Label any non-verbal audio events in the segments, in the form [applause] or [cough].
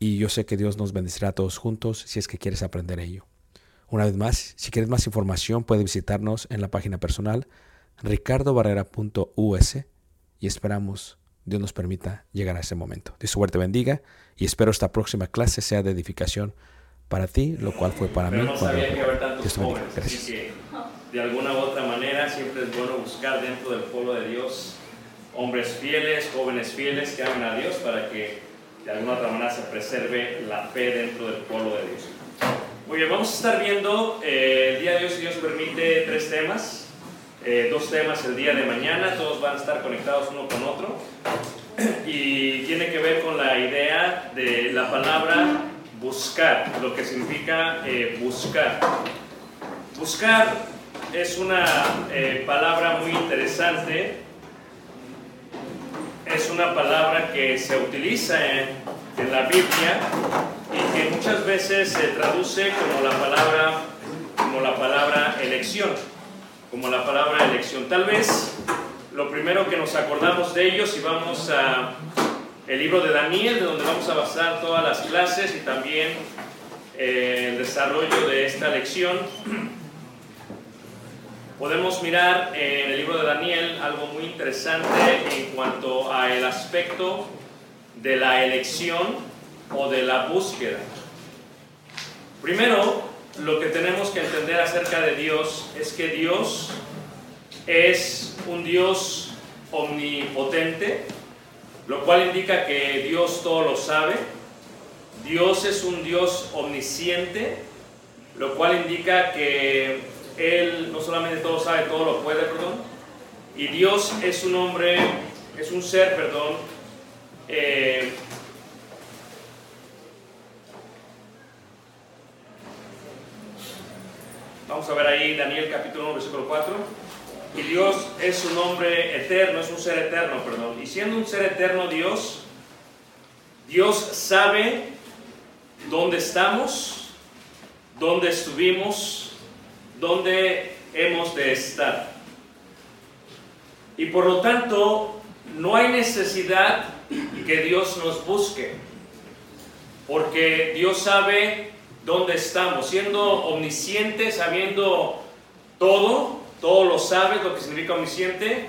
y yo sé que Dios nos bendecirá a todos juntos si es que quieres aprender ello. Una vez más, si quieres más información, puedes visitarnos en la página personal ricardobarrera.us y esperamos Dios nos permita llegar a ese momento. Dios suerte bendiga y espero esta próxima clase sea de edificación para ti, lo cual fue para Pero mí. no sabía que haber tantos Dios te bendiga. jóvenes, Gracias. así que de alguna u otra manera siempre es bueno buscar dentro del pueblo de Dios hombres fieles, jóvenes fieles que amen a Dios para que de alguna otra manera se preserve la fe dentro del pueblo de Dios. Muy bien, vamos a estar viendo eh, el día de hoy, si Dios permite, tres temas. Eh, dos temas el día de mañana, todos van a estar conectados uno con otro. Y tiene que ver con la idea de la palabra buscar, lo que significa eh, buscar. Buscar es una palabra muy interesante. Es una palabra que se utiliza en, en la Biblia y que muchas veces se traduce como la palabra, como la palabra elección, como la palabra elección. Tal vez lo primero que nos acordamos de ellos y vamos a el libro de Daniel, de donde vamos a basar todas las clases y también eh, el desarrollo de esta lección. Podemos mirar en el libro de Daniel algo muy interesante en cuanto a el aspecto de la elección o de la búsqueda. Primero, lo que tenemos que entender acerca de Dios es que Dios es un Dios omnipotente, lo cual indica que Dios todo lo sabe. Dios es un Dios omnisciente, lo cual indica que Él no solamente todo sabe, todo lo puede, perdón. Y Dios es un hombre, es un ser, perdón, eh, Vamos a ver ahí Daniel capítulo 1, versículo 4. Y Dios es un hombre eterno, es un ser eterno, perdón. Y siendo un ser eterno Dios, Dios sabe dónde estamos, dónde estuvimos, dónde hemos de estar. Y por lo tanto, no hay necesidad que Dios nos busque, porque Dios sabe dónde estamos, siendo omnisciente, sabiendo todo, todo lo sabe, lo que significa omnisciente,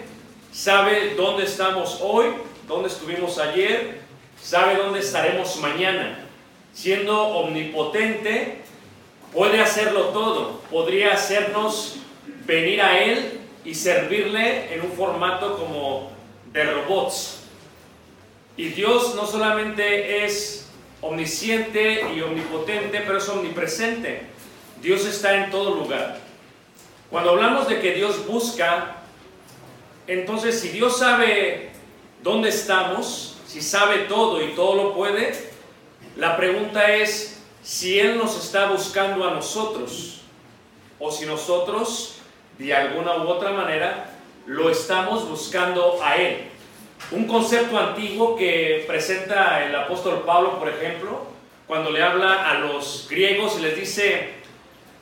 sabe dónde estamos hoy, dónde estuvimos ayer, sabe dónde estaremos mañana. Siendo omnipotente, puede hacerlo todo, podría hacernos venir a Él y servirle en un formato como de robots. Y Dios no solamente es omnisciente y omnipotente, pero es omnipresente. Dios está en todo lugar. Cuando hablamos de que Dios busca, entonces si Dios sabe dónde estamos, si sabe todo y todo lo puede, la pregunta es si Él nos está buscando a nosotros o si nosotros de alguna u otra manera lo estamos buscando a Él. Un concepto antiguo que presenta el apóstol Pablo, por ejemplo, cuando le habla a los griegos y les dice,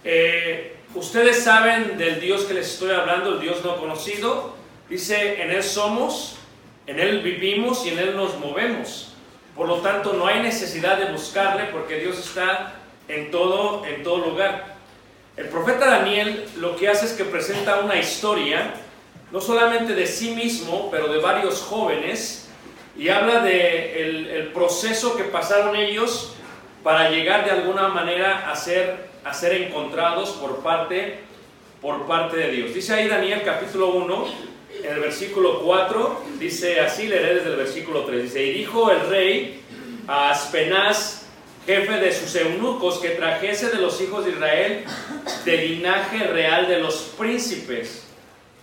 eh, ustedes saben del Dios que les estoy hablando, el Dios no conocido, dice, en Él somos, en Él vivimos y en Él nos movemos. Por lo tanto, no hay necesidad de buscarle porque Dios está en todo, en todo lugar. El profeta Daniel lo que hace es que presenta una historia, no solamente de sí mismo, pero de varios jóvenes, y habla de proceso que pasaron ellos para llegar de alguna manera a ser, a ser encontrados por parte, por parte de Dios. Dice ahí Daniel capítulo 1, en el versículo 4, dice así, leeré desde el versículo 3, dice, y dijo el rey a Aspenaz, jefe de sus eunucos, que trajese de los hijos de Israel del linaje real de los príncipes,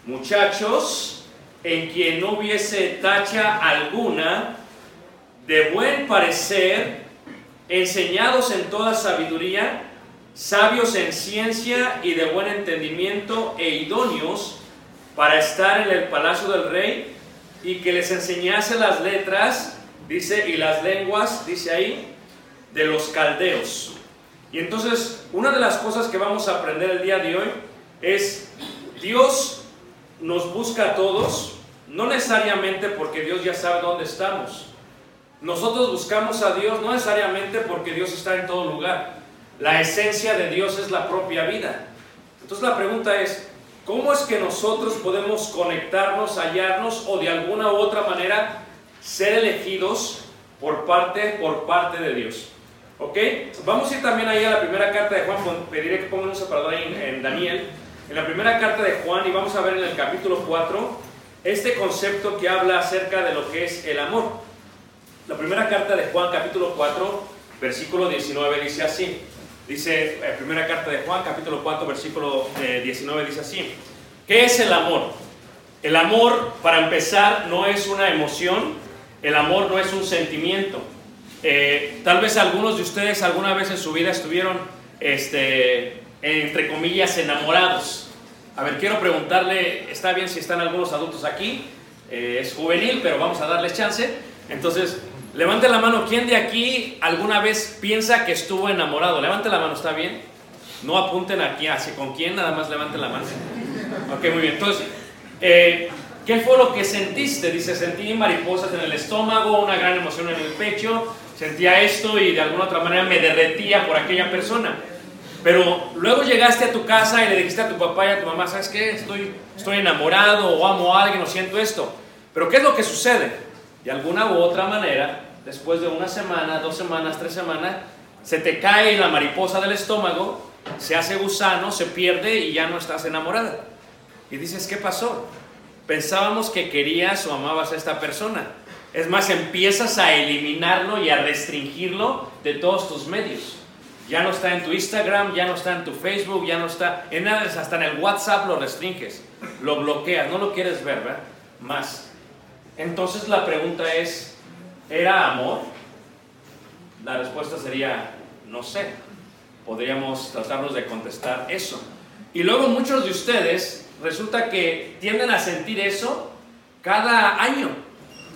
muchachos en quien no hubiese tacha alguna, de buen parecer, enseñados en toda sabiduría, sabios en ciencia y de buen entendimiento e idóneos para estar en el palacio del rey y que les enseñase las letras, dice, y las lenguas, dice ahí, de los caldeos. Y entonces, una de las cosas que vamos a aprender el día de hoy es, Dios nos busca a todos, no necesariamente porque Dios ya sabe dónde estamos. Nosotros buscamos a Dios no necesariamente porque Dios está en todo lugar. La esencia de Dios es la propia vida. Entonces la pregunta es, ¿cómo es que nosotros podemos conectarnos, hallarnos o de alguna u otra manera ser elegidos por parte, por parte de Dios? ¿Ok? Vamos a ir también ahí a la primera carta de Juan, pediré que pongan un separador ahí en, en Daniel, en la primera carta de Juan y vamos a ver en el capítulo 4 este concepto que habla acerca de lo que es el amor. La primera carta de Juan, capítulo 4, versículo 19, dice así. Dice, eh, primera carta de Juan, capítulo 4, versículo eh, 19, dice así. ¿Qué es el amor? El amor, para empezar, no es una emoción, el amor no es un sentimiento. Eh, tal vez algunos de ustedes alguna vez en su vida estuvieron, este, entre comillas, enamorados. A ver, quiero preguntarle, está bien si están algunos adultos aquí, eh, es juvenil, pero vamos a darles chance. Entonces, levante la mano, ¿quién de aquí alguna vez piensa que estuvo enamorado? Levante la mano, ¿está bien? No apunten aquí hacia con quién, nada más levanten la mano. Ok, muy bien. Entonces, eh, ¿qué fue lo que sentiste? Dice, sentí mariposas en el estómago, una gran emoción en el pecho, sentía esto y de alguna otra manera me derretía por aquella persona. Pero luego llegaste a tu casa y le dijiste a tu papá y a tu mamá, ¿sabes qué? Estoy, estoy enamorado o amo a alguien o siento esto. Pero ¿qué es lo que sucede? De alguna u otra manera, después de una semana, dos semanas, tres semanas, se te cae la mariposa del estómago, se hace gusano, se pierde y ya no estás enamorada. Y dices, ¿qué pasó? Pensábamos que querías o amabas a esta persona. Es más, empiezas a eliminarlo y a restringirlo de todos tus medios. Ya no está en tu Instagram, ya no está en tu Facebook, ya no está en nada, hasta en el WhatsApp lo restringes, lo bloqueas, no lo quieres ver, ¿verdad? Más. Entonces la pregunta es, ¿era amor? La respuesta sería, no sé. Podríamos tratarnos de contestar eso. Y luego muchos de ustedes resulta que tienden a sentir eso cada año.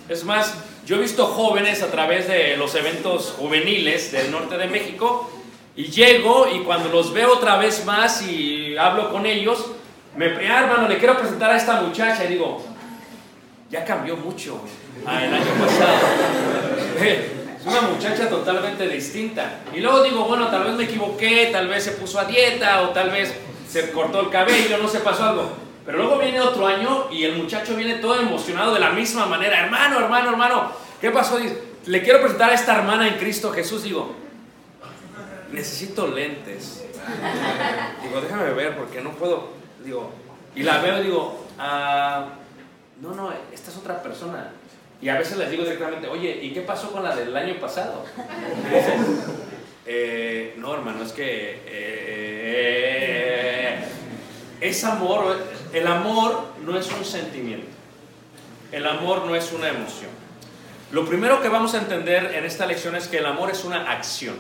Es más, yo he visto jóvenes a través de los eventos juveniles del norte de México y llego y cuando los veo otra vez más y hablo con ellos, me ah, hermano, le quiero presentar a esta muchacha y digo, ya cambió mucho al año pasado. Es una muchacha totalmente distinta. Y luego digo, bueno, tal vez me equivoqué, tal vez se puso a dieta o tal vez se cortó el cabello, no se pasó algo. Pero luego viene otro año y el muchacho viene todo emocionado de la misma manera. Hermano, hermano, hermano, ¿qué pasó? Le quiero presentar a esta hermana en Cristo Jesús. Digo, necesito lentes. Digo, déjame ver porque no puedo. Digo, y la veo y digo, ah, no, no, esta es otra persona. Y a veces les digo directamente, oye, ¿y qué pasó con la del año pasado? Eh, no, hermano, es que eh, es amor. El amor no es un sentimiento. El amor no es una emoción. Lo primero que vamos a entender en esta lección es que el amor es una acción.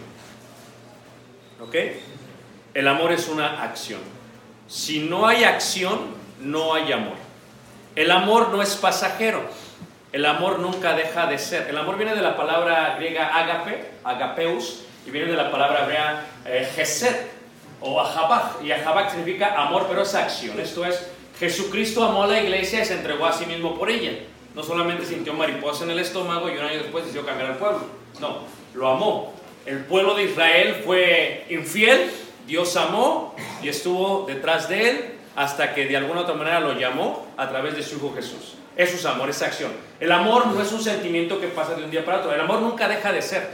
¿Ok? El amor es una acción. Si no hay acción, no hay amor. El amor no es pasajero. El amor nunca deja de ser. El amor viene de la palabra griega agape, agapeus, y viene de la palabra hebrea eh, o ahabach. Y ahabach significa amor, pero es acción. Esto es, Jesucristo amó a la iglesia y se entregó a sí mismo por ella. No solamente sintió mariposa en el estómago y un año después decidió cambiar al pueblo. No, lo amó. El pueblo de Israel fue infiel, Dios amó y estuvo detrás de él hasta que de alguna otra manera lo llamó a través de su Hijo Jesús. Eso es amor, es acción. El amor no es un sentimiento que pasa de un día para otro. El amor nunca deja de ser.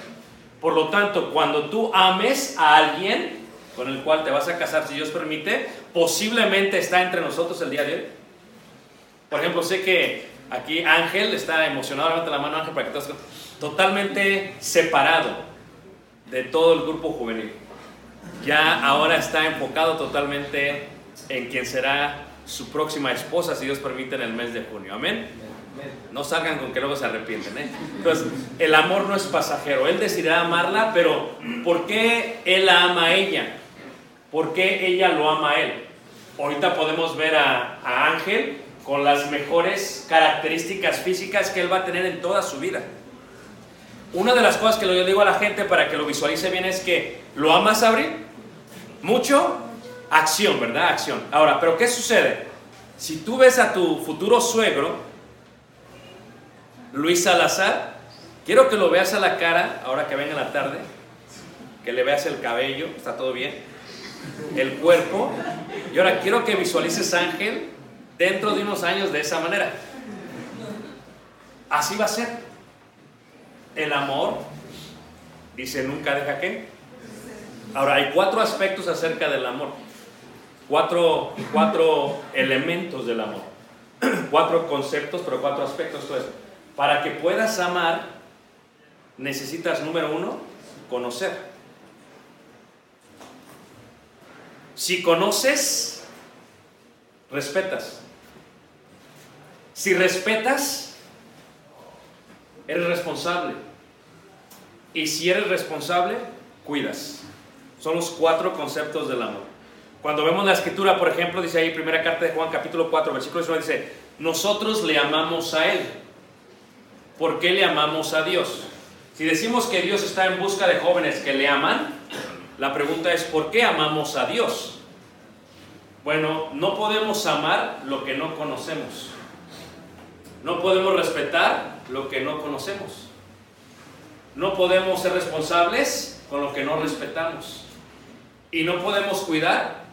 Por lo tanto, cuando tú ames a alguien con el cual te vas a casar, si Dios permite, posiblemente está entre nosotros el día de hoy. Por ejemplo, sé que aquí Ángel está emocionado, levanta la mano Ángel para que te totalmente separado de todo el grupo juvenil. Ya ahora está enfocado totalmente en quien será su próxima esposa, si Dios permite, en el mes de junio. Amén. No salgan con que luego se arrepienten. ¿eh? Entonces, el amor no es pasajero. Él decidirá amarla, pero ¿por qué él la ama a ella? ¿Por qué ella lo ama a él? Ahorita podemos ver a, a Ángel con las mejores características físicas que él va a tener en toda su vida. Una de las cosas que yo digo a la gente para que lo visualice bien es que lo amas, abrir mucho, acción, ¿verdad? Acción. Ahora, pero ¿qué sucede? Si tú ves a tu futuro suegro, Luis Salazar, quiero que lo veas a la cara, ahora que venga la tarde, que le veas el cabello, está todo bien, el cuerpo, y ahora quiero que visualices Ángel dentro de unos años de esa manera. Así va a ser. El amor, dice, nunca deja que. Ahora, hay cuatro aspectos acerca del amor cuatro, cuatro elementos del amor, [clears throat] cuatro conceptos, pero cuatro aspectos. Entonces, para que puedas amar, necesitas, número uno, conocer. Si conoces, respetas. Si respetas, eres responsable. Y si eres responsable, cuidas. Son los cuatro conceptos del amor. Cuando vemos la escritura, por ejemplo, dice ahí, primera carta de Juan, capítulo 4, versículo 19, dice, nosotros le amamos a Él. ¿Por qué le amamos a Dios? Si decimos que Dios está en busca de jóvenes que le aman, la pregunta es, ¿por qué amamos a Dios? Bueno, no podemos amar lo que no conocemos. No podemos respetar lo que no conocemos. No podemos ser responsables con lo que no respetamos. Y no podemos cuidar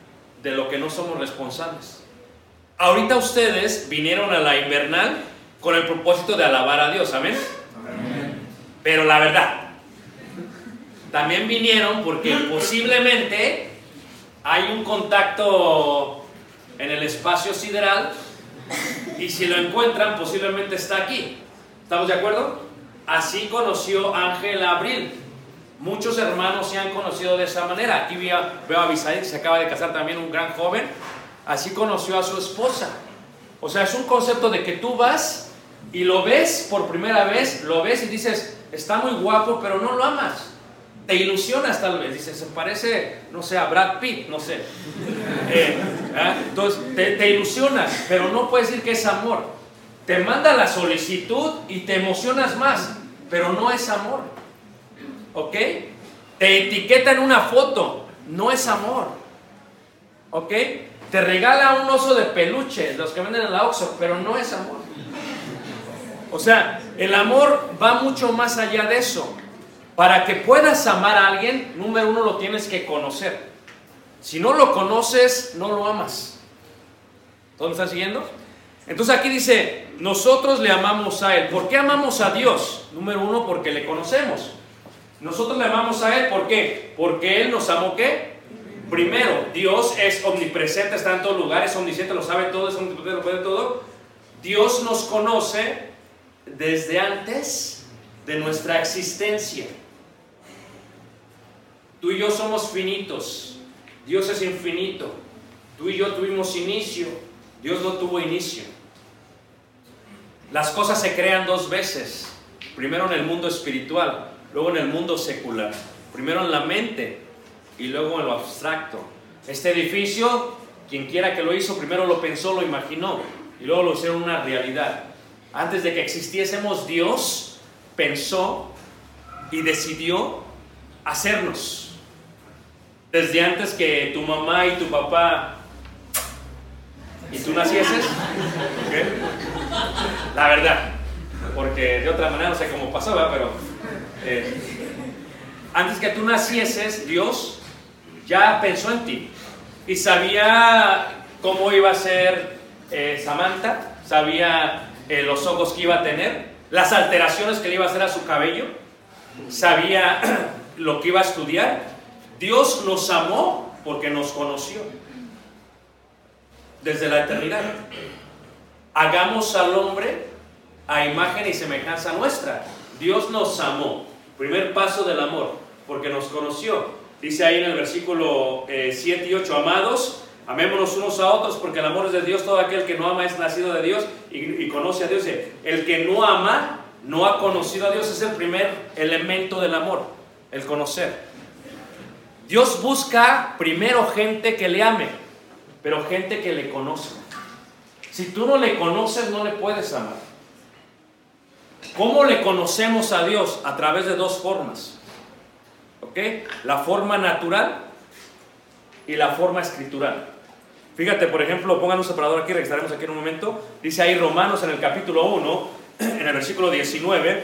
de lo que no somos responsables. Ahorita ustedes vinieron a la invernal con el propósito de alabar a Dios, ¿amén? Pero la verdad, también vinieron porque posiblemente hay un contacto en el espacio sideral y si lo encuentran posiblemente está aquí. ¿Estamos de acuerdo? Así conoció Ángel Abril. Muchos hermanos se han conocido de esa manera. Aquí veo, a Abisaí, que se acaba de casar también un gran joven. Así conoció a su esposa. O sea, es un concepto de que tú vas y lo ves por primera vez, lo ves y dices, está muy guapo, pero no lo amas. Te ilusionas tal vez, dices, se parece, no sé, a Brad Pitt, no sé. Eh, ¿ah? Entonces, te, te ilusionas, pero no puedes decir que es amor. Te manda la solicitud y te emocionas más, pero no es amor. ¿Ok? Te etiqueta en una foto, no es amor. ¿Ok? Te regala un oso de peluche, los que venden en la Oxxo, pero no es amor. O sea, el amor va mucho más allá de eso. Para que puedas amar a alguien, número uno lo tienes que conocer. Si no lo conoces, no lo amas. ¿Todos me están siguiendo? Entonces aquí dice, nosotros le amamos a Él. ¿Por qué amamos a Dios? Número uno, porque le conocemos. Nosotros le amamos a Él, ¿por qué? Porque Él nos amó qué? Primero, Dios es omnipresente, está en todos lugares, omnisciente, lo sabe todo, es omnipotente, lo puede todo. Dios nos conoce desde antes de nuestra existencia. Tú y yo somos finitos, Dios es infinito. Tú y yo tuvimos inicio, Dios no tuvo inicio. Las cosas se crean dos veces, primero en el mundo espiritual, luego en el mundo secular, primero en la mente y luego en lo abstracto. Este edificio, quien quiera que lo hizo, primero lo pensó, lo imaginó y luego lo hicieron una realidad. Antes de que existiésemos, Dios pensó y decidió hacernos. Desde antes que tu mamá y tu papá y tú nacieses, la verdad, porque de otra manera no sé cómo ¿verdad? pero eh, antes que tú nacieses, Dios ya pensó en ti y sabía cómo iba a ser eh, Samantha, sabía eh, los ojos que iba a tener, las alteraciones que le iba a hacer a su cabello, sabía [clears throat] lo que iba a estudiar. Dios nos amó porque nos conoció desde la eternidad. Hagamos al hombre a imagen y semejanza nuestra. Dios nos amó. Primer paso del amor, porque nos conoció. Dice ahí en el versículo 7 y 8, amados, amémonos unos a otros, porque el amor es de Dios. Todo aquel que no ama es nacido de Dios y, y conoce a Dios. El que no ama no ha conocido a Dios. Es el primer elemento del amor, el conocer. Dios busca primero gente que le ame, pero gente que le conozca. Si tú no le conoces, no le puedes amar. ¿Cómo le conocemos a Dios? A través de dos formas. ¿Ok? La forma natural y la forma escritural. Fíjate, por ejemplo, pongan un separador aquí, regresaremos aquí en un momento. Dice ahí Romanos en el capítulo 1, [clears throat] en el versículo 19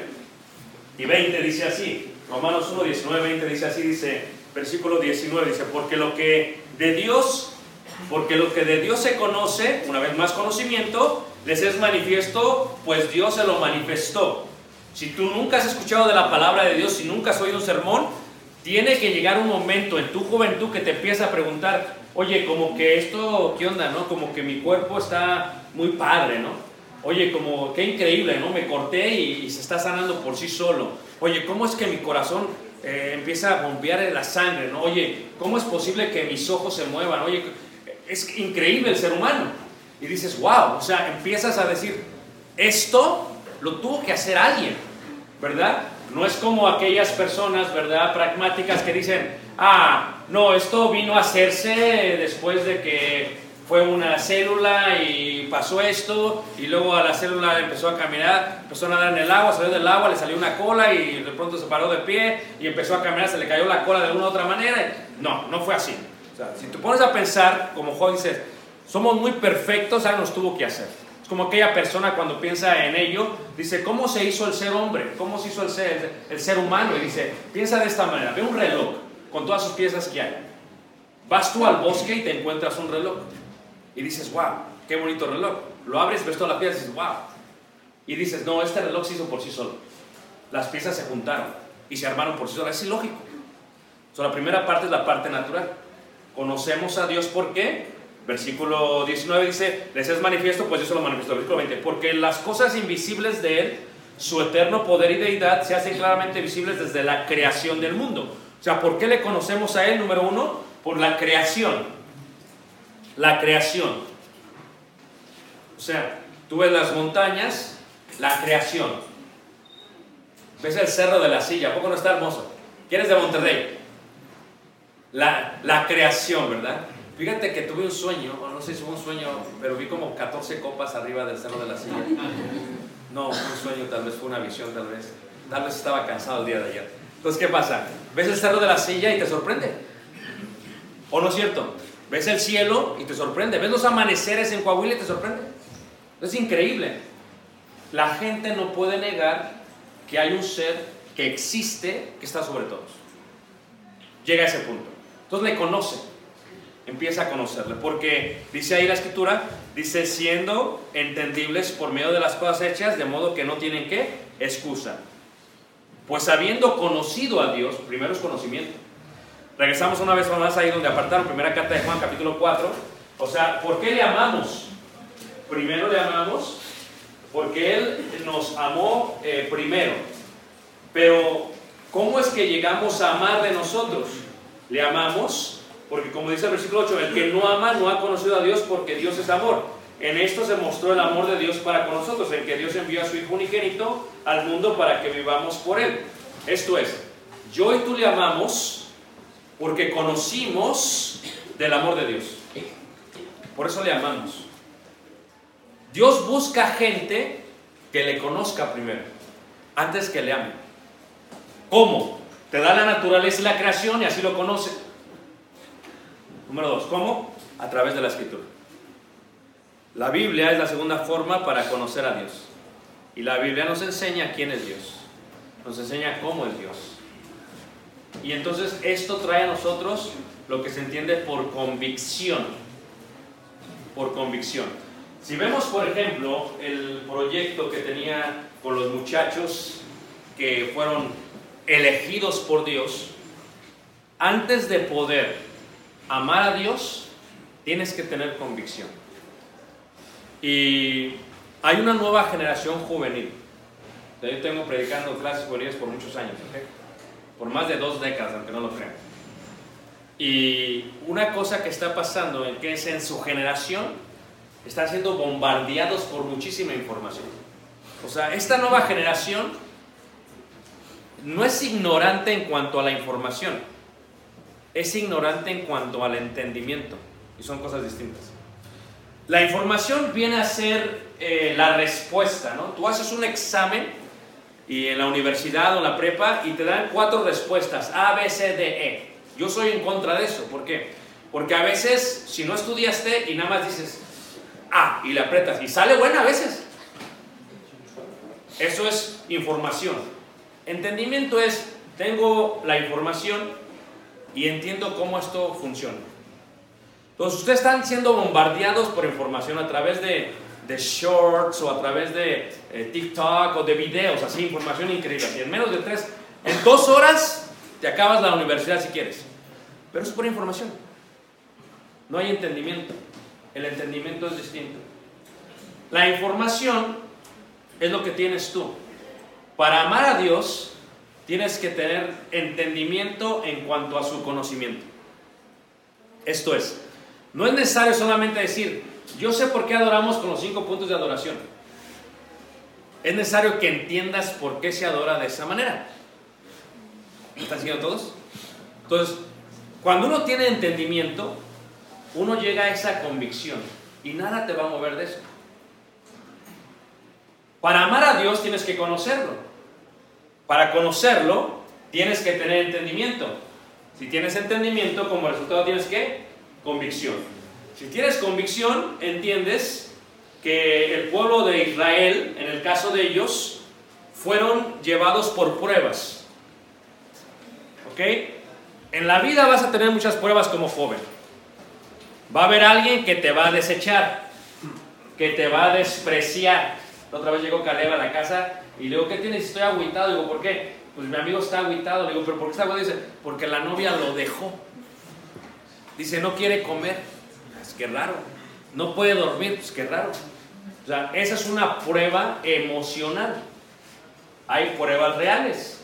y 20, dice así. Romanos 1, 19, 20 dice así, dice, versículo 19, dice, porque lo que de Dios, porque lo que de Dios se conoce, una vez más conocimiento, les es manifiesto, pues Dios se lo manifestó. Si tú nunca has escuchado de la palabra de Dios, si nunca has oído un sermón, tiene que llegar un momento en tu juventud que te empieza a preguntar, oye, como que esto, ¿qué onda, no? Como que mi cuerpo está muy padre, ¿no? Oye, como qué increíble, ¿no? Me corté y, se está sanando por sí solo. Oye, ¿cómo es que mi corazón eh, empieza a bombear la sangre, ¿no? Oye, ¿cómo es posible que mis ojos se muevan? Oye, es increíble el ser humano. Y dices, wow, o sea, empiezas a decir, esto lo tuvo que hacer alguien, ¿verdad? No es como aquellas personas, ¿verdad? Pragmáticas que dicen, ah, no, esto vino a hacerse después de que fue una célula y pasó esto, y luego a la célula empezó a caminar, empezó a nadar en el agua, salió del agua, le salió una cola y de pronto se paró de pie y empezó a caminar, se le cayó la cola de alguna u otra manera. No, no fue así. O sea, si te pones a pensar, como Juan dice, somos muy perfectos, algo nos tuvo que hacer. Es como aquella persona cuando piensa en ello, dice, ¿cómo se hizo el ser hombre? ¿Cómo se hizo el ser, el ser humano? Y dice, piensa de esta manera, ve un reloj con todas sus piezas que hay. Vas tú al bosque y te encuentras un reloj. Y dices, wow, qué bonito reloj. Lo abres, ves toda la pieza y dices, wow. Y dices, no, este reloj se hizo por sí solo. Las piezas se juntaron y se armaron por sí solas. Es ilógico. So, la primera parte es la parte natural. Conocemos a Dios por qué. Versículo 19 dice, les es manifiesto, pues eso lo manifestó. Versículo 20, porque las cosas invisibles de Él, su eterno poder y deidad, se hacen claramente visibles desde la creación del mundo. O sea, ¿por qué le conocemos a Él? Número uno, por la creación. La creación. O sea, tú ves las montañas, la creación. Ves el cerro de la silla, ¿a poco no está hermoso? ¿Quién es de Monterrey? La, la creación, ¿verdad? Fíjate que tuve un sueño, o no sé si fue un sueño, pero vi como 14 copas arriba del cerro de la silla. No, fue un sueño, tal vez fue una visión, tal vez. Tal vez estaba cansado el día de ayer. Entonces, ¿qué pasa? Ves el cerro de la silla y te sorprende. ¿O no es cierto? Ves el cielo y te sorprende. Ves los amaneceres en Coahuila y te sorprende. Es increíble. La gente no puede negar que hay un ser que existe que está sobre todos. Llega a ese punto. Entonces le conoce. Empieza a conocerle. Porque dice ahí la escritura, dice siendo entendibles por medio de las cosas hechas, de modo que no tienen que excusa. Pues habiendo conocido a Dios, primero es conocimiento. Regresamos una vez más ahí donde apartaron, primera carta de Juan, capítulo 4. O sea, ¿por qué le amamos? Primero le amamos porque Él nos amó eh, primero. Pero, ¿cómo es que llegamos a amar de nosotros? Le amamos porque, como dice el versículo 8, el que no ama no ha conocido a Dios porque Dios es amor. En esto se mostró el amor de Dios para con nosotros, en que Dios envió a su Hijo unigénito al mundo para que vivamos por Él. Esto es, yo y tú le amamos porque conocimos del amor de Dios. Por eso le amamos. Dios busca gente que le conozca primero, antes que le ame. ¿Cómo? Te da la naturaleza la creación y así lo conoce. Número dos, ¿cómo? A través de la escritura. La Biblia es la segunda forma para conocer a Dios. Y la Biblia nos enseña quién es Dios. Nos enseña cómo es Dios. Y entonces esto trae a nosotros lo que se entiende por convicción. Por convicción. Si vemos, por ejemplo, el proyecto que tenía con los muchachos que fueron elegidos por Dios, antes de poder amar a Dios, tienes que tener convicción. Y hay una nueva generación juvenil. Yo tengo predicando clases juveniles por muchos años, por más de dos décadas, aunque no lo crean. Y una cosa que está pasando es que en su generación, están siendo bombardeados por muchísima información. O sea, esta nueva generación no es ignorante en cuanto a la información, es ignorante en cuanto al entendimiento. Y son cosas distintas. La información viene a ser eh, la respuesta, ¿no? Tú haces un examen y en la universidad o la prepa y te dan cuatro respuestas, A, B, C, D, E. Yo soy en contra de eso, ¿por qué? Porque a veces, si no estudiaste y nada más dices A y le apretas y sale buena a veces. Eso es información. Entendimiento es, tengo la información y entiendo cómo esto funciona. Entonces, ustedes están siendo bombardeados por información a través de, shorts o a través de eh, TikTok o de videos, así, información increíble. Y en menos de tres, en dos horas te acabas la universidad si quieres. Pero es pura información. No hay entendimiento. El entendimiento es distinto. La información es lo que tienes tú. Para amar a Dios, tienes que tener entendimiento en cuanto a su conocimiento. Esto es, no es necesario solamente decir, yo sé por qué adoramos con los cinco puntos de adoración. Es necesario que entiendas por qué se adora de esa manera. ¿Me están siguiendo todos? Entonces, cuando uno tiene entendimiento, uno llega a esa convicción y nada te va a mover de eso. Para amar a Dios tienes que conocerlo. Para conocerlo tienes que tener entendimiento. Si tienes entendimiento, como resultado tienes que convicción. Si tienes convicción, entiendes que el pueblo de Israel, en el caso de ellos, fueron llevados por pruebas. ¿Ok? En la vida vas a tener muchas pruebas como joven. Va a haber alguien que te va a desechar, que te va a despreciar. Otra vez llegó Caleb a la casa Y le digo, ¿qué tienes? Estoy agüitado. Digo, ¿por qué? Pues mi amigo está agüitado. Le digo, ¿pero por qué está agüitado? Dice, porque la novia lo dejó. Dice, no quiere comer. Es que raro. No puede dormir. Pues qué raro. O sea, esa es una prueba emocional. Hay pruebas reales.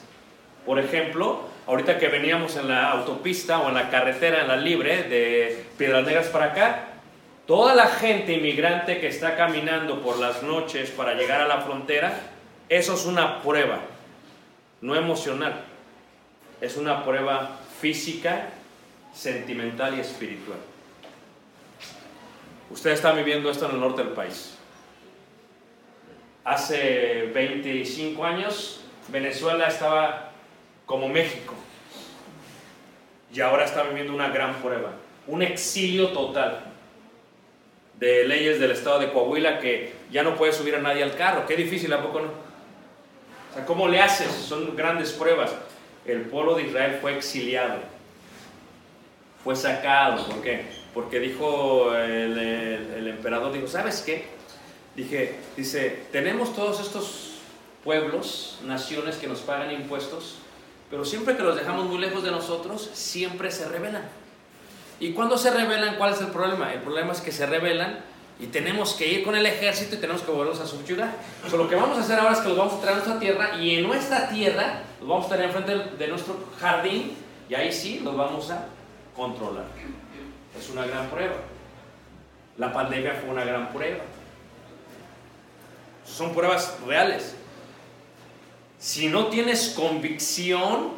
Por ejemplo, ahorita que veníamos en la autopista o en la carretera, en la libre, de Piedras Negras para acá, toda la gente inmigrante que está caminando por las noches para llegar a la frontera, eso es una prueba, no emocional. Es una prueba física, sentimental y espiritual. Ustedes están viviendo esto en el norte del país. Hace 25 años Venezuela estaba como México y ahora está viviendo una gran prueba, un exilio total de leyes del estado de Coahuila que ya no puede subir a nadie al carro. Qué difícil, ¿a poco no? Sea, ¿cómo le haces? Son grandes pruebas. El pueblo de Israel fue exiliado, fue sacado. ¿Por qué? Porque dijo el, el- el emperador, dijo, ¿sabes qué? Dije, dice, tenemos todos estos pueblos, naciones que nos pagan impuestos, pero siempre que los dejamos muy lejos de nosotros, siempre se rebelan. ¿Y cuando se rebelan, cuál es el problema? El problema es que se rebelan y tenemos que ir con el ejército y tenemos que volverlos a subyugar. O sea, lo que vamos a hacer ahora es que los vamos a traer a nuestra tierra y en nuestra tierra los vamos a tener enfrente de nuestro jardín y ahí sí los vamos a controlar. Es una gran prueba. La pandemia fue una gran prueba. Son pruebas reales. Si no tienes convicción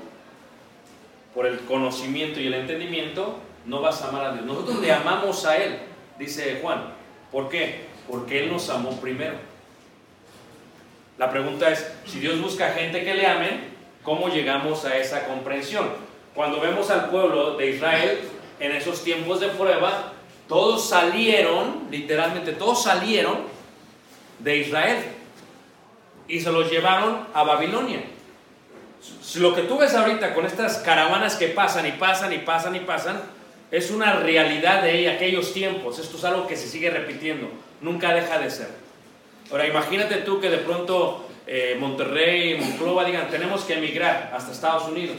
por el conocimiento y el entendimiento, no vas a amar a Dios. Nosotros le amamos a Él, dice Juan. ¿Por qué? Porque Él nos amó primero. La pregunta es, si Dios busca gente que le amen, ¿cómo llegamos a esa comprensión? Cuando vemos al pueblo de Israel en esos tiempos de prueba, todos salieron, literalmente todos salieron de Israel y se los llevaron a Babilonia. Lo que tú ves ahorita con estas caravanas que pasan y pasan y pasan y pasan, es una realidad de aquellos tiempos. Esto es algo que se sigue repitiendo, nunca deja de ser. Ahora imagínate tú que de pronto eh, Monterrey Monclova digan, tenemos que emigrar hasta Estados Unidos.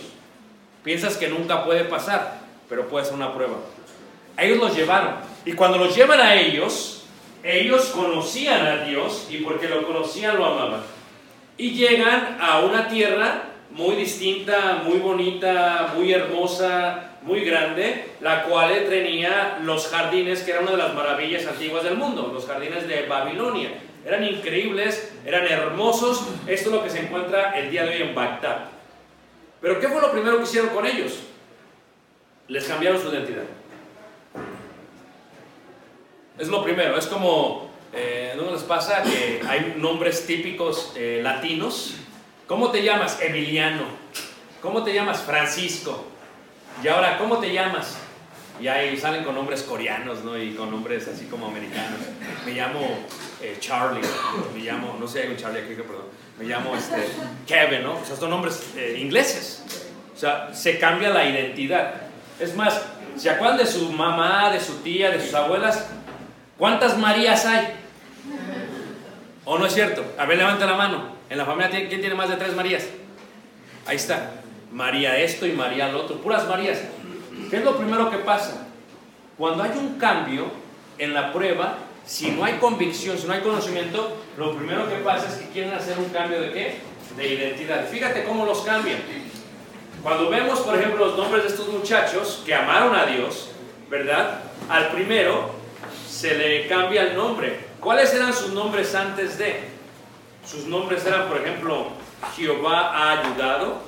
Piensas que nunca puede pasar, pero puede ser una prueba. Ellos los llevaron. Y cuando los llevan a ellos, ellos conocían a Dios y porque lo conocían lo amaban. Y llegan a una tierra muy distinta, muy bonita, muy hermosa, muy grande, la cual tenía los jardines que eran una de las maravillas antiguas del mundo, los jardines de Babilonia. Eran increíbles, eran hermosos. Esto es lo que se encuentra el día de hoy en Bagdad. Pero ¿qué fue lo primero que hicieron con ellos? Les cambiaron su identidad. Es lo primero, es como, eh, ¿no les pasa que hay nombres típicos eh, latinos? ¿Cómo te llamas? Emiliano. ¿Cómo te llamas? Francisco. Y ahora, ¿cómo te llamas? Y ahí salen con nombres coreanos, ¿no? Y con nombres así como americanos. Me llamo eh, Charlie, me llamo, no sé, hay un Charlie aquí, perdón. Me llamo este, Kevin, ¿no? O sea, son nombres eh, ingleses. O sea, se cambia la identidad. Es más, ¿se acuerdan de su mamá, de su tía, de sus abuelas? ¿Cuántas Marías hay? ¿O no es cierto? A ver, levanta la mano. En la familia, ¿quién quién tiene más de tres Marías? Ahí está. María esto y María lo otro. Puras Marías. ¿Qué es lo primero que pasa? Cuando hay un cambio en la prueba, si no hay convicción, si no hay conocimiento, lo primero que pasa es que quieren hacer un cambio de qué? De identidad. Fíjate cómo los cambian. Cuando vemos, por ejemplo, los nombres de estos muchachos que amaron a Dios, ¿verdad? Al primero se le cambia el nombre. ¿Cuáles eran sus nombres antes de? Sus nombres eran, por ejemplo, Jehová ha ayudado.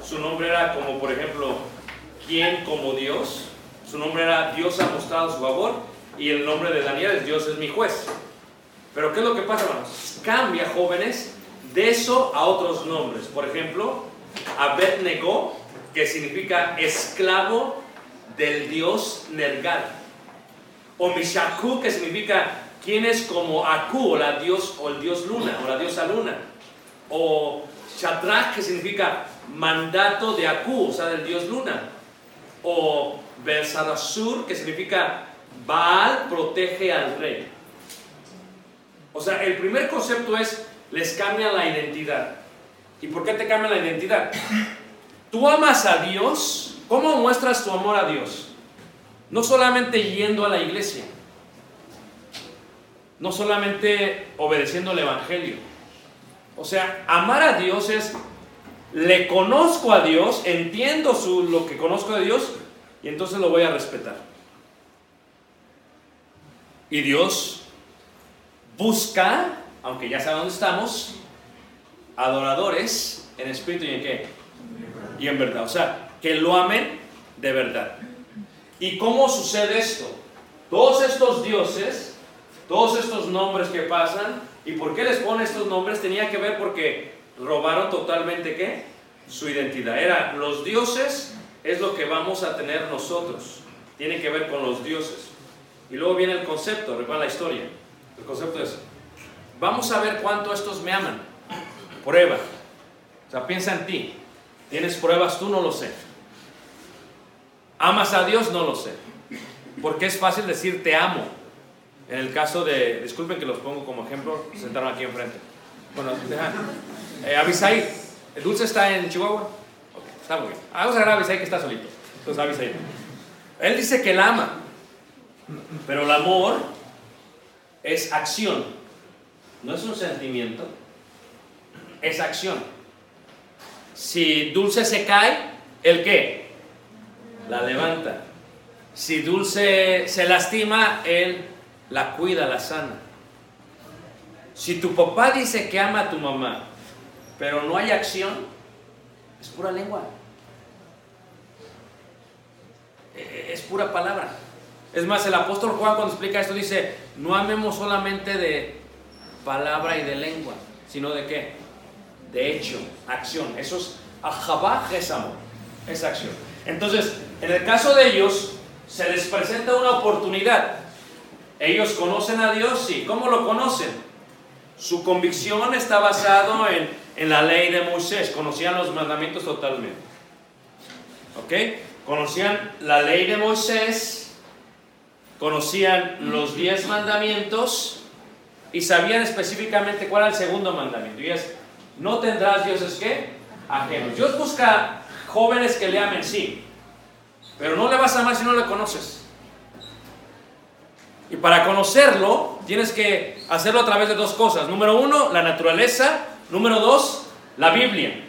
Su nombre era como, por ejemplo, ¿quién como Dios? Su nombre era Dios ha mostrado su favor. Y el nombre de Daniel es Dios es mi juez. Pero ¿qué es lo que pasa, hermanos? Cambia, jóvenes, de eso a otros nombres. Por ejemplo, Abednego, que significa esclavo del dios Nergal. O Mishaku, que significa quién es como Aku, o la dios o el dios luna, o la diosa luna. O Shadrach, que significa mandato de Aku, o sea, del dios luna. O Belsadasur, que significa Baal protege al rey. O sea, el primer concepto es les cambian la identidad. ¿Y por qué te cambian la identidad? Tú amas a Dios. ¿Cómo muestras tu amor a Dios? No solamente yendo a la iglesia. No solamente obedeciendo el Evangelio. O sea, amar a Dios es, le conozco a Dios, entiendo su, lo que conozco de Dios y entonces lo voy a respetar. Y Dios busca, aunque ya sabe dónde estamos, adoradores en espíritu y en qué? Y en verdad. O sea, que lo amen de verdad. ¿Y cómo sucede esto? Todos estos dioses, todos estos nombres que pasan, ¿y por qué les pone estos nombres? Tenía que ver porque robaron totalmente qué? Su identidad. Era los dioses es lo que vamos a tener nosotros. Tiene que ver con los dioses. Y luego viene el concepto, recuerda la historia. El concepto es, vamos a ver cuánto estos me aman. Prueba. O sea, piensa en ti. ¿Tienes pruebas tú? No lo sé. ¿Amas a Dios? No lo sé. Porque es fácil decir te amo. En el caso de, disculpen que los pongo como ejemplo, se sentaron aquí enfrente. Bueno, deja. Eh, Abisaí, ¿el dulce está en Chihuahua? Ok, está muy bien. Vamos a ver a Abisaí que está solito. Entonces Abisaí. Él dice que la ama. Pero el amor es acción. No es un sentimiento. Es acción. Si Dulce se cae, ¿el qué? La levanta. Si Dulce se lastima, él la cuida, la sana. Si tu papá dice que ama a tu mamá, pero no hay acción, es pura lengua. Eh, Es pura palabra. Es más, el apóstol Juan cuando explica esto dice, no amemos solamente de palabra y de lengua, sino de qué? De hecho, acción. Eso es ajabaj es amor, es acción. Entonces, en el caso de ellos, se les presenta una oportunidad. Ellos conocen a Dios, sí. ¿Cómo lo conocen? Su convicción está basado en, en la ley de Moisés. Conocían los mandamientos totalmente. ¿Ok? Conocían la ley de Moisés, conocían los diez mandamientos y sabían específicamente cuál era el segundo mandamiento. Y es, no tendrás dioses que ajenos. Dios busca jóvenes que le amen, sí, pero no le vas a amar si no le conoces. Y para conocerlo, tienes que hacerlo a través de dos cosas. Número uno, la naturaleza. Número dos, la Biblia.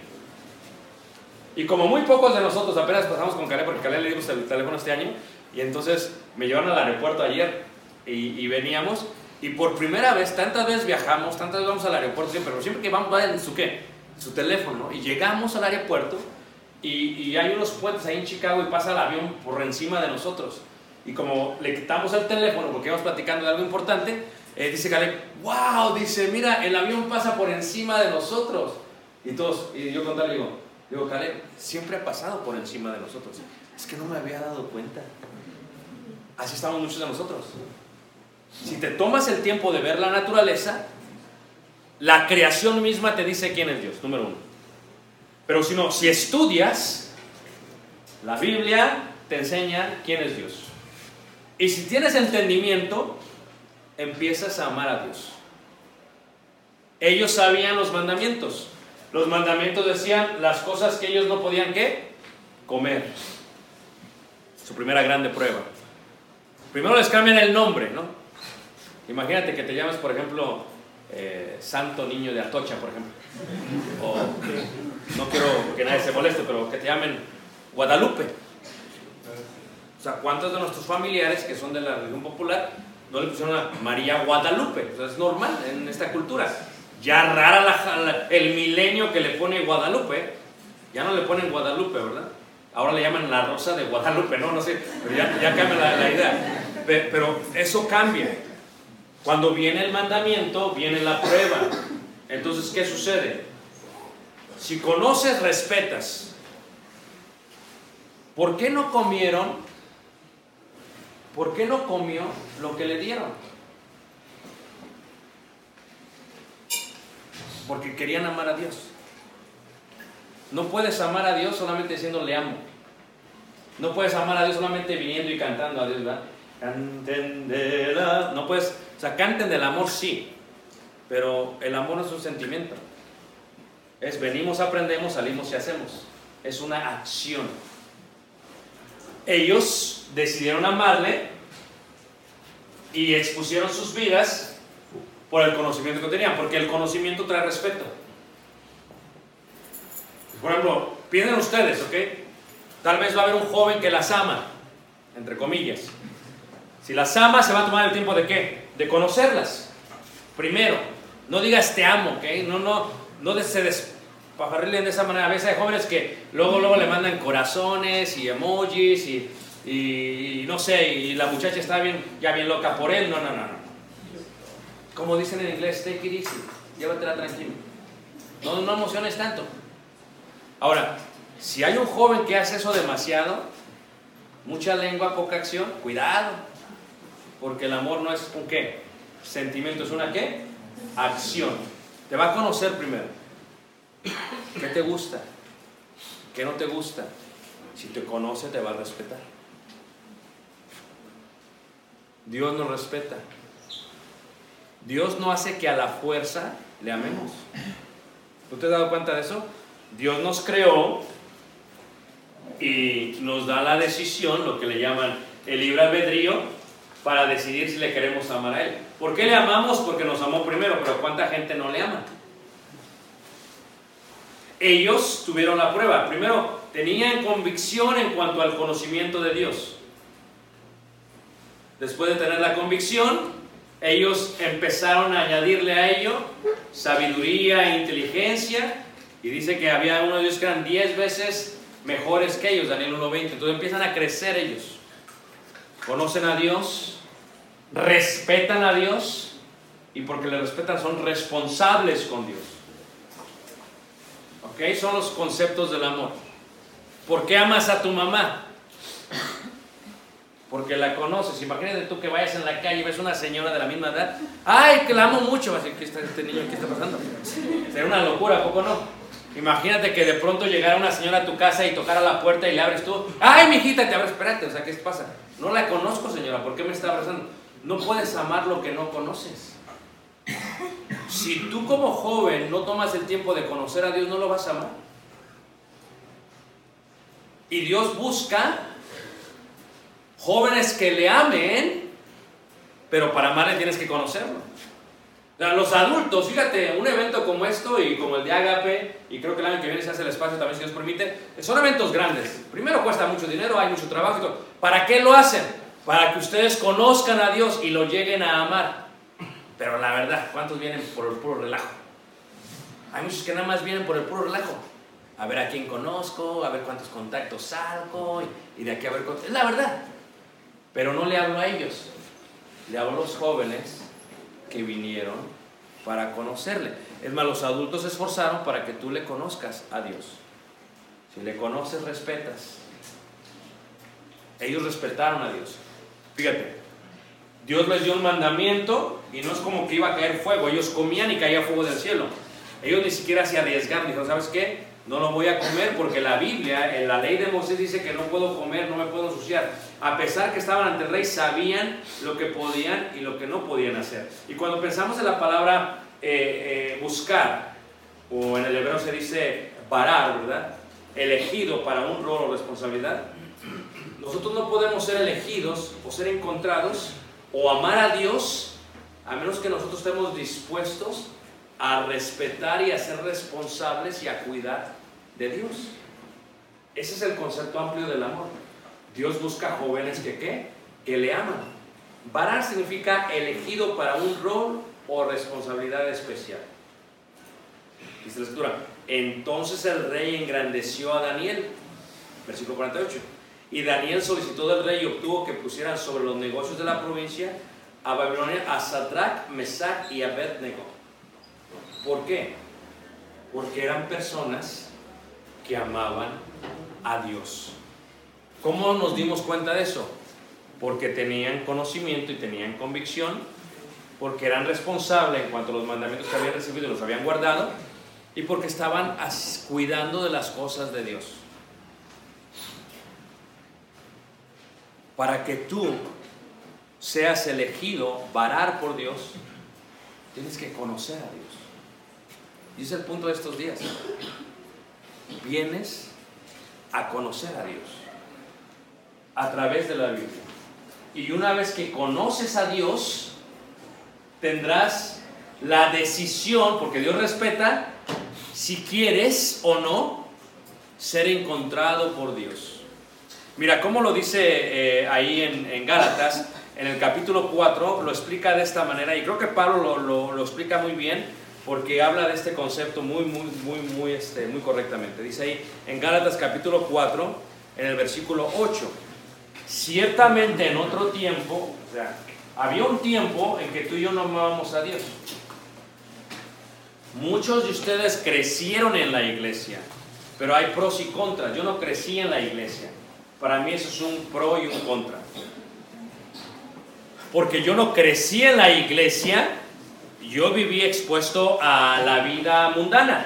Y como muy pocos de nosotros apenas pasamos con Caleb, porque Caleb le dimos el teléfono este año, y entonces me llevaron al aeropuerto ayer y, y veníamos, y por primera vez, tantas veces viajamos, tantas veces vamos al aeropuerto siempre, pero siempre que vamos va en su qué, su teléfono, y llegamos al aeropuerto y, y hay unos puentes ahí en Chicago y pasa el avión por encima de nosotros. Y como le quitamos el teléfono porque íbamos platicando de algo importante, eh, dice Caleb, wow, dice, mira, el avión pasa por encima de nosotros. Y todos, y yo con tal digo, digo, Caleb, siempre ha pasado por encima de nosotros. Es que no me había dado cuenta. Así estamos muchos de nosotros. Si te tomas el tiempo de ver la naturaleza, la creación misma te dice quién es Dios, número uno. Pero si no, si estudias, la Biblia te enseña quién es Dios. Y si tienes entendimiento, empiezas a amar a Dios. Ellos sabían los mandamientos. Los mandamientos decían las cosas que ellos no podían qué? Comer. Su primera grande prueba. Primero les cambian el nombre, ¿no? Imagínate que te llamas, por ejemplo, eh, Santo Niño de Atocha, por ejemplo. O no quiero que nadie se moleste, pero que te llamen Guadalupe. O sea, ¿cuántos de nuestros familiares que son de la religión popular no le pusieron a María Guadalupe? O sea, es normal en esta cultura. Ya rara el milenio que le pone Guadalupe. Ya no le ponen Guadalupe, ¿verdad? Ahora le llaman la rosa de Guadalupe, no, no sé, pero ya, cambia la, idea. Pe- Pero eso cambia. Cuando viene el mandamiento, viene la prueba. Entonces, ¿qué sucede? Si conoces, respetas. ¿Por qué no comieron? ¿Por qué no comió lo que le dieron? Porque querían amar a Dios. No puedes amar a Dios solamente diciendo le amo. No puedes amar a Dios solamente viniendo y cantando a Dios, ¿verdad? Canten de la... No puedes, o sea, canten del amor sí, Pero el amor no es un sentimiento. Es venimos, aprendemos, salimos y hacemos. Es una acción. Ellos decidieron amarle y expusieron sus vidas por el conocimiento que tenían, porque el conocimiento trae respeto. Por ejemplo, piensen ustedes, ¿ok? Tal vez va a haber un joven que las ama, entre comillas. Si las ama, se va a tomar el tiempo de qué? De conocerlas. Primero, no digas te amo, ¿ok? No, no, no se despajarrilen de esa manera. A veces hay jóvenes que luego, luego le mandan corazones y emojis y, y, no sé, y la muchacha está bien, ya bien loca por él. No, no, no, no. Como dicen en inglés, take it easy, llévatela tranquilo. No, no emociones tanto. Ahora, si hay un joven que hace eso demasiado, mucha lengua, poca acción, cuidado. Porque el amor no es un qué, sentimiento, es una qué, acción. Te va a conocer primero. ¿Qué te gusta? ¿Qué no te gusta? Si te conoce, te va a respetar. Dios nos respeta. Dios no hace que a la fuerza le amemos. ¿Tú te has dado cuenta de eso? Dios nos creó y nos da la decisión, lo que le llaman el libre albedrío, para decidir si le queremos amar a Él. ¿Por qué le amamos? Porque nos amó primero, pero ¿cuánta gente no le ama? Ellos tuvieron la prueba. Primero, tenían convicción en cuanto al conocimiento de Dios. Después de tener la convicción, ellos empezaron a añadirle a ello sabiduría e inteligencia. Y dice que había uno de ellos que eran 10 veces mejores que ellos, Daniel 1.20. Entonces empiezan a crecer ellos. Conocen a Dios, respetan a Dios y porque le respetan son responsables con Dios. ¿Ok? Son los conceptos del amor. ¿Por qué amas a tu mamá? Porque la conoces. Imagínate tú que vayas en la calle y ves una señora de la misma edad. ¡Ay, que la amo mucho! Vas a decir, ¿qué está este niño? ¿Qué está pasando? Sería una locura, ¿a poco no? Imagínate que de pronto llegara una señora a tu casa y tocara la puerta y le abres tú. ¡Ay, mijita! Te abres, espérate, o sea, ¿qué pasa? No la conozco, señora, ¿por qué me está abrazando? No puedes amar lo que no conoces. Si tú como joven no tomas el tiempo de conocer a Dios, no lo vas a amar. Y Dios busca jóvenes que le amen, pero para amarle tienes que conocerlo. Los adultos, fíjate, un evento como esto y como el de Agape, y creo que el año que viene se hace el espacio también, si Dios permite, son eventos grandes. Primero cuesta mucho dinero, hay mucho trabajo y todo. ¿Para qué lo hacen? Para que ustedes conozcan a Dios y lo lleguen a amar. Pero la verdad, ¿cuántos vienen por el puro relajo? Hay muchos que nada más vienen por el puro relajo. A ver a quién conozco, a ver cuántos contactos salgo y, de aquí a ver... Es la verdad. Pero no le hablo a ellos. Le hablo a los jóvenes que vinieron para conocerle. Es más, los adultos se esforzaron para que tú le conozcas a Dios. Si le conoces, respetas. Ellos respetaron a Dios. Fíjate, Dios les dio un mandamiento y no es como que iba a caer fuego. Ellos comían y caía fuego del cielo. Ellos ni siquiera se arriesgaron. Dijeron, ¿sabes qué? No lo voy a comer porque la Biblia, en la ley de Moisés dice que no puedo comer, no me puedo ensuciar. A pesar que estaban ante el rey, sabían lo que podían y lo que no podían hacer. Y cuando pensamos en la palabra eh, eh, buscar, o en el hebreo se dice parar, ¿verdad? Elegido para un rol o responsabilidad. Nosotros no podemos ser elegidos o ser encontrados o amar a Dios a menos que nosotros estemos dispuestos a respetar y a ser responsables y a cuidar de Dios. Ese es el concepto amplio del amor. Dios busca jóvenes que qué? Que le aman. Varar significa elegido para un rol o responsabilidad especial. Dice la escritura, entonces el rey engrandeció a Daniel, versículo 48. Y Daniel solicitó del rey y obtuvo que pusieran sobre los negocios de la provincia a Babilonia a Sadrach, Mesach y Abednego. ¿Por qué? Porque eran personas que amaban a Dios. ¿Cómo nos dimos cuenta de eso? Porque tenían conocimiento y tenían convicción, porque eran responsables en cuanto a los mandamientos que habían recibido y los habían guardado, y porque estaban cuidando de las cosas de Dios. Para que tú seas elegido, varar por Dios, Tienes que conocer a Dios. Y ese es el punto de estos días. Vienes a conocer a Dios a través de la Biblia. Y una vez que conoces a Dios, tendrás la decisión, porque Dios respeta, si quieres o no ser encontrado por Dios. Mira, cómo lo dice eh, ahí en, en Gálatas, en el capítulo 4, lo explica de esta manera, y creo que Pablo lo, lo- lo explica muy bien, porque habla de este concepto muy, muy, muy, muy, este, muy correctamente. Dice ahí, en Gálatas capítulo 4, en el versículo 8, ciertamente en otro tiempo, o sea, había un tiempo en que tú y yo no amábamos a Dios. Muchos de ustedes crecieron en la iglesia, pero hay pros y contras. Yo no crecí en la iglesia. Para mí eso es un pro y un contra. Porque yo no crecí en la iglesia, yo viví expuesto a la vida mundana.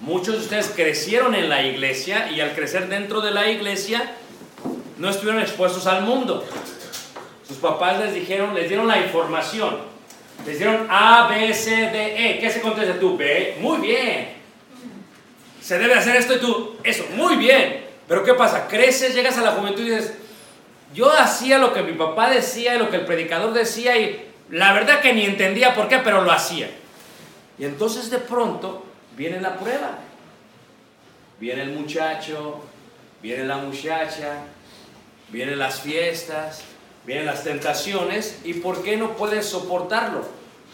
Muchos de ustedes crecieron en la iglesia y al crecer dentro de la iglesia no estuvieron expuestos al mundo. Sus papás les dijeron, les dieron la información. Les dieron A, B, C, D, E. ¿Qué se contesta tú? B. Muy bien. Se debe hacer esto y tú, eso, muy bien. Pero ¿qué pasa? Creces, llegas a la juventud y dices, yo hacía lo que mi papá decía y lo que el predicador decía y la verdad que ni entendía por qué, pero lo hacía. Y entonces de pronto viene la prueba. Viene el muchacho, viene la muchacha, vienen las fiestas, vienen las tentaciones y ¿por qué no puedes soportarlo?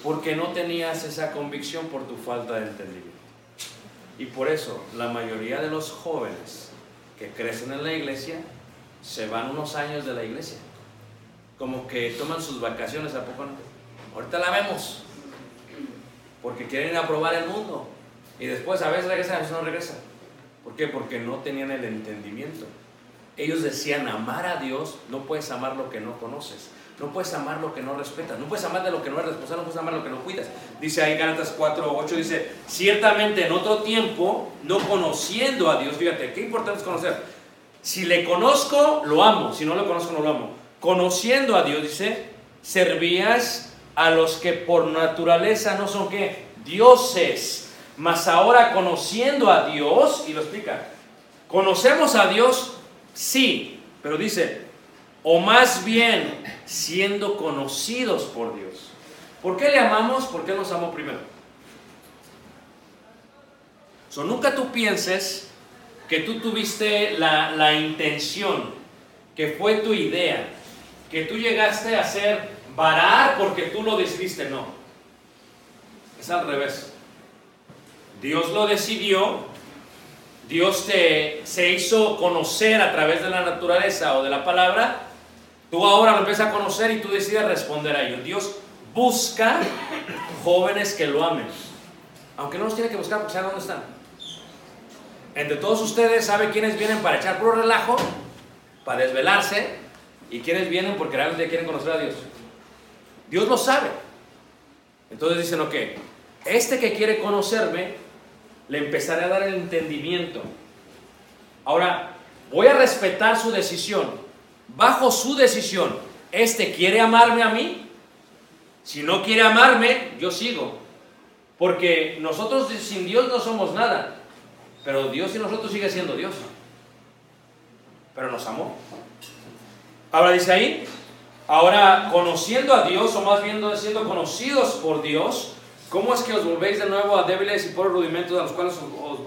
Porque no tenías esa convicción por tu falta de entendimiento. Y por eso la mayoría de los jóvenes que crecen en la iglesia se van unos años de la iglesia. Como que toman sus vacaciones a poco no? Ahorita la vemos. Porque quieren ir a probar el mundo. Y después a veces regresan, a veces no regresan. ¿Por qué? Porque no tenían el entendimiento. Ellos decían amar a Dios, no puedes amar lo que no conoces. No puedes amar lo que no respetas. No puedes amar de lo que no eres responsable. No puedes amar lo que no cuidas. Dice ahí Gálatas 4, 8, dice, ciertamente en otro tiempo, no conociendo a Dios, fíjate, qué importante es conocer. Si le conozco, lo amo. Si no lo conozco, no lo amo. Conociendo a Dios, dice, servías a los que por naturaleza no son qué? Dioses. Mas ahora conociendo a Dios, y lo explica, conocemos a Dios, sí, pero dice, o más bien siendo conocidos por Dios. ¿Por qué le amamos? Porque Él nos amó primero. So, nunca tú pienses que tú tuviste la, la intención, que fue tu idea, que tú llegaste a ser varar porque tú lo decidiste, no. Es al revés. Dios lo decidió, Dios te se hizo conocer a través de la naturaleza o de la palabra, tú ahora lo empiezas a conocer y tú decides responder a ello. Dios busca jóvenes que lo amen, aunque no los tiene que buscar porque sabe dónde están. Entre todos ustedes, ¿sabe quiénes vienen para echar puro relajo? Para desvelarse. ¿Y quiénes vienen porque realmente quieren conocer a Dios? Dios lo sabe. Entonces dicen, ok, este que quiere conocerme, le empezaré a dar el entendimiento. Ahora, voy a respetar su decisión. Bajo su decisión, ¿este quiere amarme a mí? Si no quiere amarme, yo sigo. Porque nosotros sin Dios no somos nada. Pero Dios y nosotros sigue siendo Dios. Pero nos amó. Ahora dice ahí, ahora conociendo a Dios, o más bien siendo conocidos por Dios, ¿cómo es que os volvéis de nuevo a débiles y por rudimentos a los cuales os- os-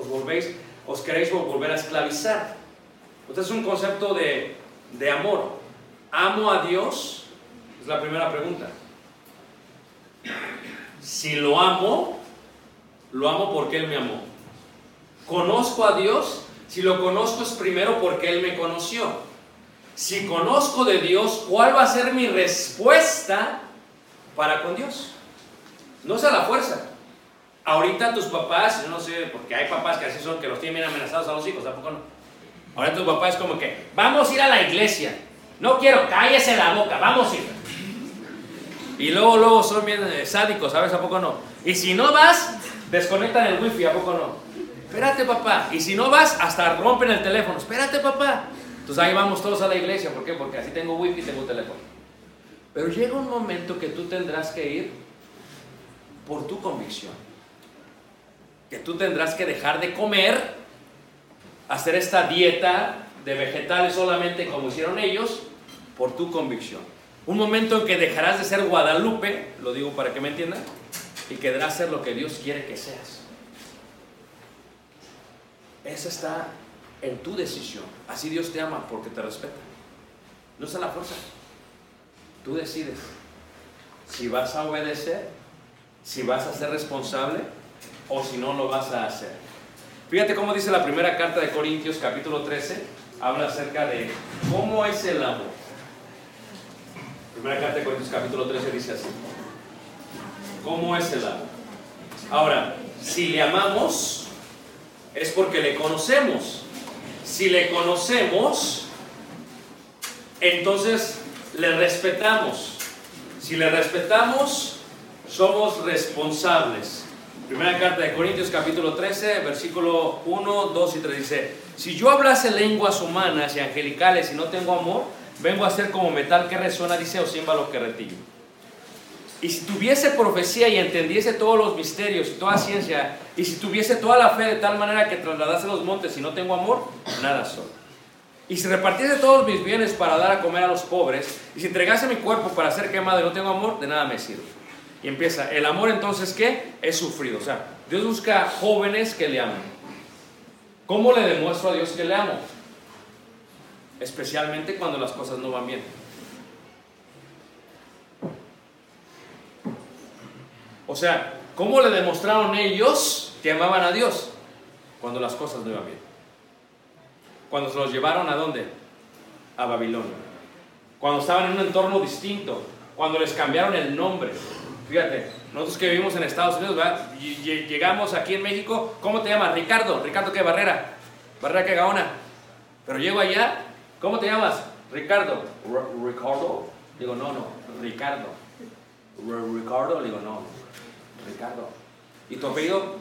os volvéis, os queréis volver a esclavizar? Este es un concepto de, de amor. ¿Amo a Dios? Es la primera pregunta. Si lo amo, lo amo porque Él me amó. ¿Conozco a Dios? Si lo conozco es primero porque Él me conoció. Si conozco de Dios, ¿cuál va a ser mi respuesta para con Dios? No es a la fuerza. Ahorita tus papás, yo no sé, porque hay papás que así son, que los tienen bien amenazados a los hijos, tampoco no. Ahora tu papá es como que, vamos a ir a la iglesia. No quiero, cállese la boca, vamos a ir. Y luego, luego son bien eh, sádicos, ¿sabes? ¿A poco no? Y si no vas, desconectan el wifi, ¿a poco no? Espérate, papá. Y si no vas, hasta rompen el teléfono. Espérate, papá. Entonces ahí vamos todos a la iglesia. ¿Por qué? Porque así tengo wifi y tengo teléfono. Pero llega un momento que tú tendrás que ir por tu convicción. Que tú tendrás que dejar de comer, hacer esta dieta de vegetales solamente como hicieron ellos, por tu convicción. Un momento en que dejarás de ser Guadalupe, lo digo para que me entiendan, y quedarás ser lo que Dios quiere que seas. Esa está en tu decisión. Así Dios te ama porque te respeta. No es la fuerza. Tú decides si vas a obedecer, si vas a ser responsable o si no lo vas a hacer. Fíjate cómo dice la primera carta de Corintios capítulo 13. Habla acerca de cómo es el amor. Primera carta de Corintios capítulo 13 dice así. ¿Cómo es el amor? Ahora, si le amamos, es porque le conocemos. Si le conocemos, entonces le respetamos. Si le respetamos, somos responsables. Primera carta de Corintios capítulo 13, versículo 1, 2 y 3 dice, si yo hablase lenguas humanas y angelicales y no tengo amor, vengo a ser como metal que resuena, dice, o címbalo que retilla. Y si tuviese profecía y entendiese todos los misterios y toda ciencia, y si tuviese toda la fe de tal manera que trasladase los montes y no tengo amor, nada soy. Y si repartiese todos mis bienes para dar a comer a los pobres, y si entregase mi cuerpo para ser quemado y no tengo amor, de nada me sirve. Empieza, el amor entonces, ¿qué? Es sufrido. O sea, Dios busca jóvenes que le amen. ¿Cómo le demuestro a Dios que le amo? Especialmente cuando las cosas no van bien. O sea, ¿cómo le demostraron ellos que amaban a Dios? Cuando las cosas no iban bien. Cuando se los llevaron a dónde? A Babilonia. Cuando estaban en un entorno distinto. Cuando les cambiaron el nombre. Fíjate, nosotros que vivimos en Estados Unidos, llegamos aquí en México, ¿cómo te llamas? Ricardo. Ricardo qué Barrera. Barrera qué Gaona. Pero llego allá, ¿cómo te llamas? Ricardo. "R- Ricardo. Digo, no, no, Ricardo. "R- Ricardo, digo, no, Ricardo. ¿Y tu apellido?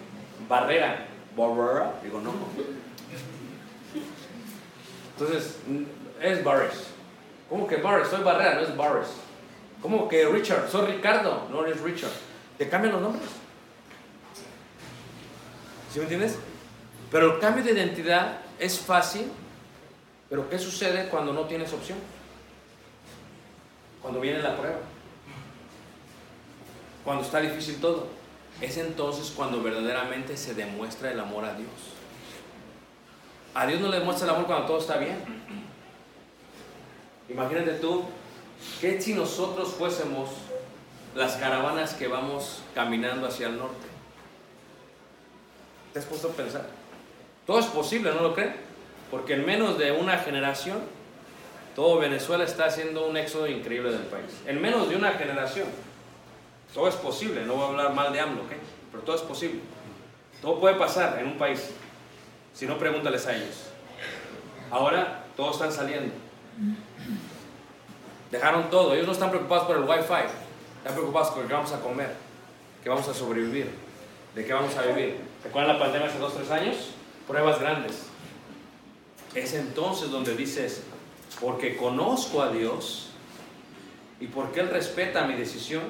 Barrera. Barrera. Digo, no. Entonces, es Barres. ¿Cómo que Barres? Soy Barrera, no es Barres. ¿Cómo que Richard? Soy Ricardo, no eres Richard. Te cambian los nombres. ¿Sí me entiendes? Pero el cambio de identidad es fácil, pero ¿qué sucede cuando no tienes opción? Cuando viene la prueba. Cuando está difícil todo. Es entonces cuando verdaderamente se demuestra el amor a Dios. A Dios no le demuestra el amor cuando todo está bien. Imagínate tú, ¿qué si nosotros fuésemos las caravanas que vamos caminando hacia el norte? ¿Te has puesto a pensar? Todo es posible, ¿no lo creen? Porque en menos de una generación, todo Venezuela está haciendo un éxodo increíble del país. En menos de una generación. Todo es posible, no voy a hablar mal de AMLO, ¿ok? Pero todo es posible. Todo puede pasar en un país. Si no, pregúntales a ellos. Ahora todos están saliendo. Dejaron todo. Ellos no están preocupados por el wifi. Están preocupados por qué vamos a comer, qué vamos a sobrevivir, de qué vamos a vivir. ¿Recuerdan la pandemia hace dos, tres años? Pruebas grandes. Es entonces donde dices, porque conozco a Dios y porque Él respeta mi decisión,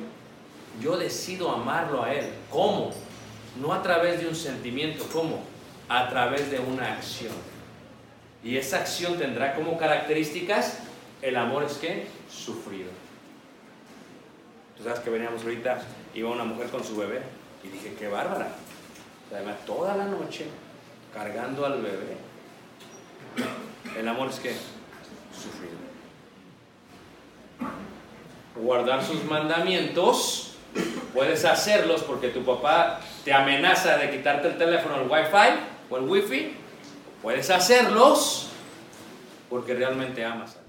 yo decido amarlo a Él. ¿Cómo? No a través de un sentimiento, ¿cómo? A través de una acción. Y esa acción tendrá como características el amor es que sufrido. Tú sabes que veníamos ahorita, iba una mujer con su bebé y dije, qué bárbara. Además, toda la noche cargando al bebé. El amor es que sufrido. Guardar sus mandamientos, puedes hacerlos porque tu papá te amenaza de quitarte el teléfono, el wifi o el wifi. Puedes hacerlos porque realmente amas a